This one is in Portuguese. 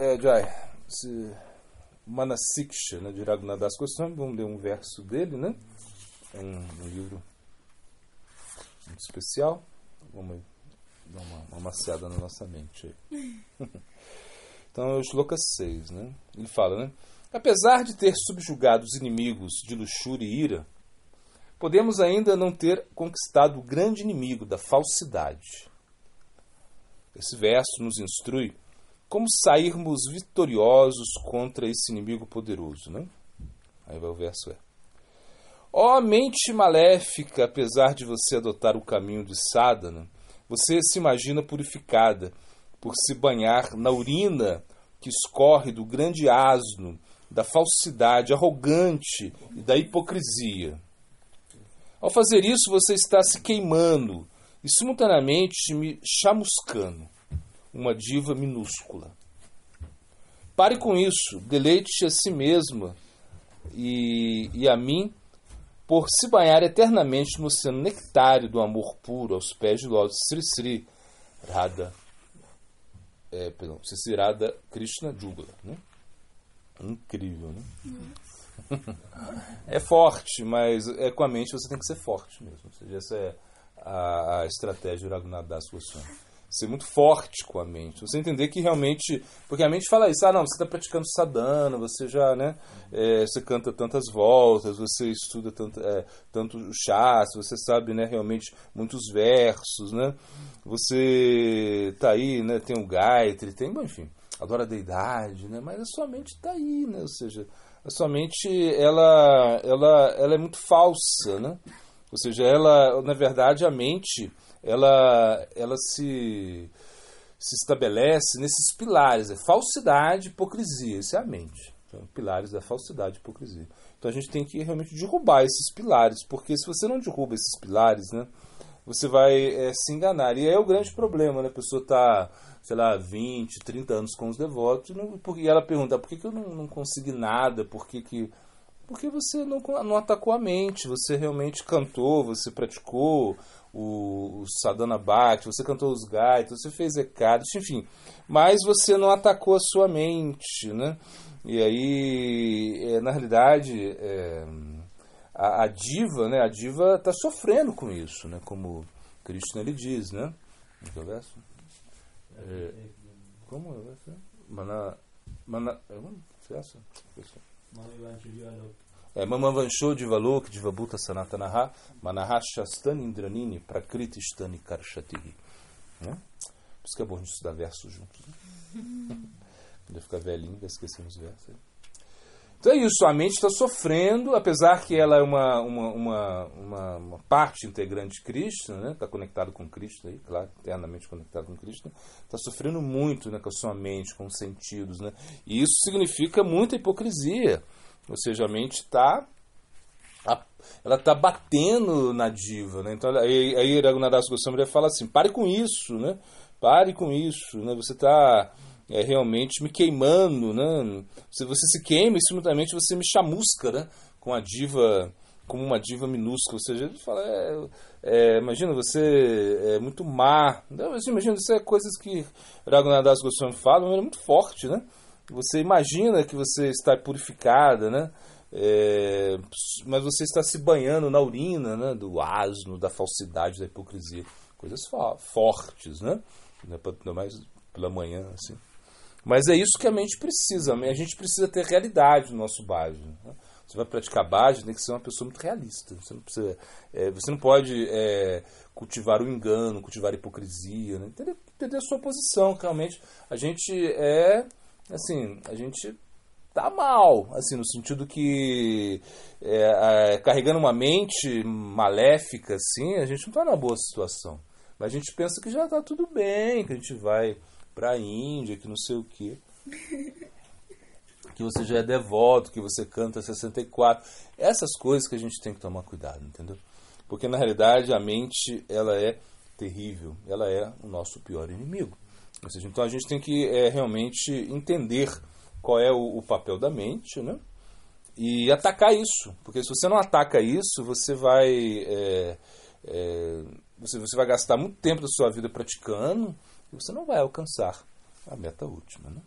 é, Jai, esse Manasiksha, né, de Raghunadas Goswami, vamos ler um verso dele, né? É um, um livro muito especial. Vamos dar uma, uma maciada na nossa mente então, é o Shloka 6, né? Ele fala, né? Apesar de ter subjugado os inimigos de luxúria e ira, podemos ainda não ter conquistado o grande inimigo da falsidade. Esse verso nos instrui como sairmos vitoriosos contra esse inimigo poderoso, né? Aí vai o verso é. Ó oh, mente maléfica, apesar de você adotar o caminho de Sadhana, você se imagina purificada por se banhar na urina que escorre do grande asno, da falsidade arrogante e da hipocrisia. Ao fazer isso, você está se queimando e simultaneamente me chamuscando, uma diva minúscula. Pare com isso, deleite a si mesma e, e a mim por se banhar eternamente no oceano nectário do amor puro aos pés de Lord Sri Sri Radha, é, perdão, Sri Sri Radha Krishna Jugala. Né? Incrível, né? é forte, mas é com a mente você tem que ser forte mesmo. Ou seja, essa é a, a estratégia do Raghunath Das Goswami ser muito forte com a mente. Você entender que realmente. Porque a mente fala isso, ah, não, você está praticando sadhana, você já, né? É, você canta tantas voltas, você estuda tanto, é, tanto o chás, você sabe, né, realmente muitos versos, né? Você tá aí, né? Tem o Gayatri, tem, enfim, adora a deidade, né? Mas a sua mente está aí, né? Ou seja, a sua mente, ela, ela, ela é muito falsa, né? Ou seja, ela, na verdade, a mente ela, ela se, se estabelece nesses pilares, é falsidade, hipocrisia, isso é a mente. Então, pilares da falsidade hipocrisia. Então a gente tem que realmente derrubar esses pilares, porque se você não derruba esses pilares, né, você vai é, se enganar. E aí é o grande problema, né? A pessoa está, sei lá, 20, 30 anos com os devotos, e ela pergunta, por que, que eu não, não consegui nada? Por que, que porque você não, não atacou a mente, você realmente cantou, você praticou, o, o Sadhana Bhakti, você cantou os gaitos, você fez recados, enfim. Mas você não atacou a sua mente, né? E aí, é, na realidade, é, a, a, diva, né? A diva está sofrendo com isso, né? Como Krishna ele diz, né? No verso. É, como é o verso? Mana, mana, é, verso? É, Mamavansho Divalok Divabuta Sanatanaha Manahashastani Indranini Prakritishtani Karshatihi. Né? Por isso que é bom a gente estudar versos juntos. Né? Quando ficar velhinho, vai esquecer os versos. Então é isso, a mente está sofrendo, apesar que ela é uma, uma, uma, uma, uma parte integrante de Cristo, está né? Tá conectado com Cristo, aí, claro, eternamente conectado com Cristo, está sofrendo muito né, com a sua mente, com os sentidos. Né? E isso significa muita hipocrisia. Ou seja, a mente está ela está batendo na diva, né? Então aí, aí Raghunadas Goswami fala assim: pare com isso, né? Pare com isso, né? Você está é, realmente me queimando, né? Se você se queima e simultaneamente você me chamusca, né? Com a diva, como uma diva minúscula, ou seja, ele fala, é, é, imagina você é muito má, imagina isso é coisas que Raghunadas Goswami fala, é muito forte, né? Você imagina que você está purificada, né? É, mas você está se banhando na urina né? do asno, da falsidade, da hipocrisia. Coisas fortes, né? Ainda mais pela manhã, assim. Mas é isso que a mente precisa. A gente precisa ter realidade no nosso bhajan. Né? Você vai praticar bhajan, tem que ser uma pessoa muito realista. Você não, precisa, é, você não pode é, cultivar o engano, cultivar a hipocrisia. Né? Entender, entender a sua posição. Realmente, a gente é assim, a gente tá mal, assim, no sentido que é, é, carregando uma mente maléfica, assim, a gente não tá numa boa situação. Mas a gente pensa que já tá tudo bem, que a gente vai pra Índia, que não sei o quê. Que você já é devoto, que você canta 64. Essas coisas que a gente tem que tomar cuidado, entendeu? Porque na realidade a mente, ela é terrível, ela é o nosso pior inimigo. Ou seja, então a gente tem que é, realmente entender qual é o, o, papel da mente, né? E atacar isso, porque se você não ataca isso, você vai é, é, você, você vai gastar muito tempo da sua vida praticando você não vai alcançar a meta última, né?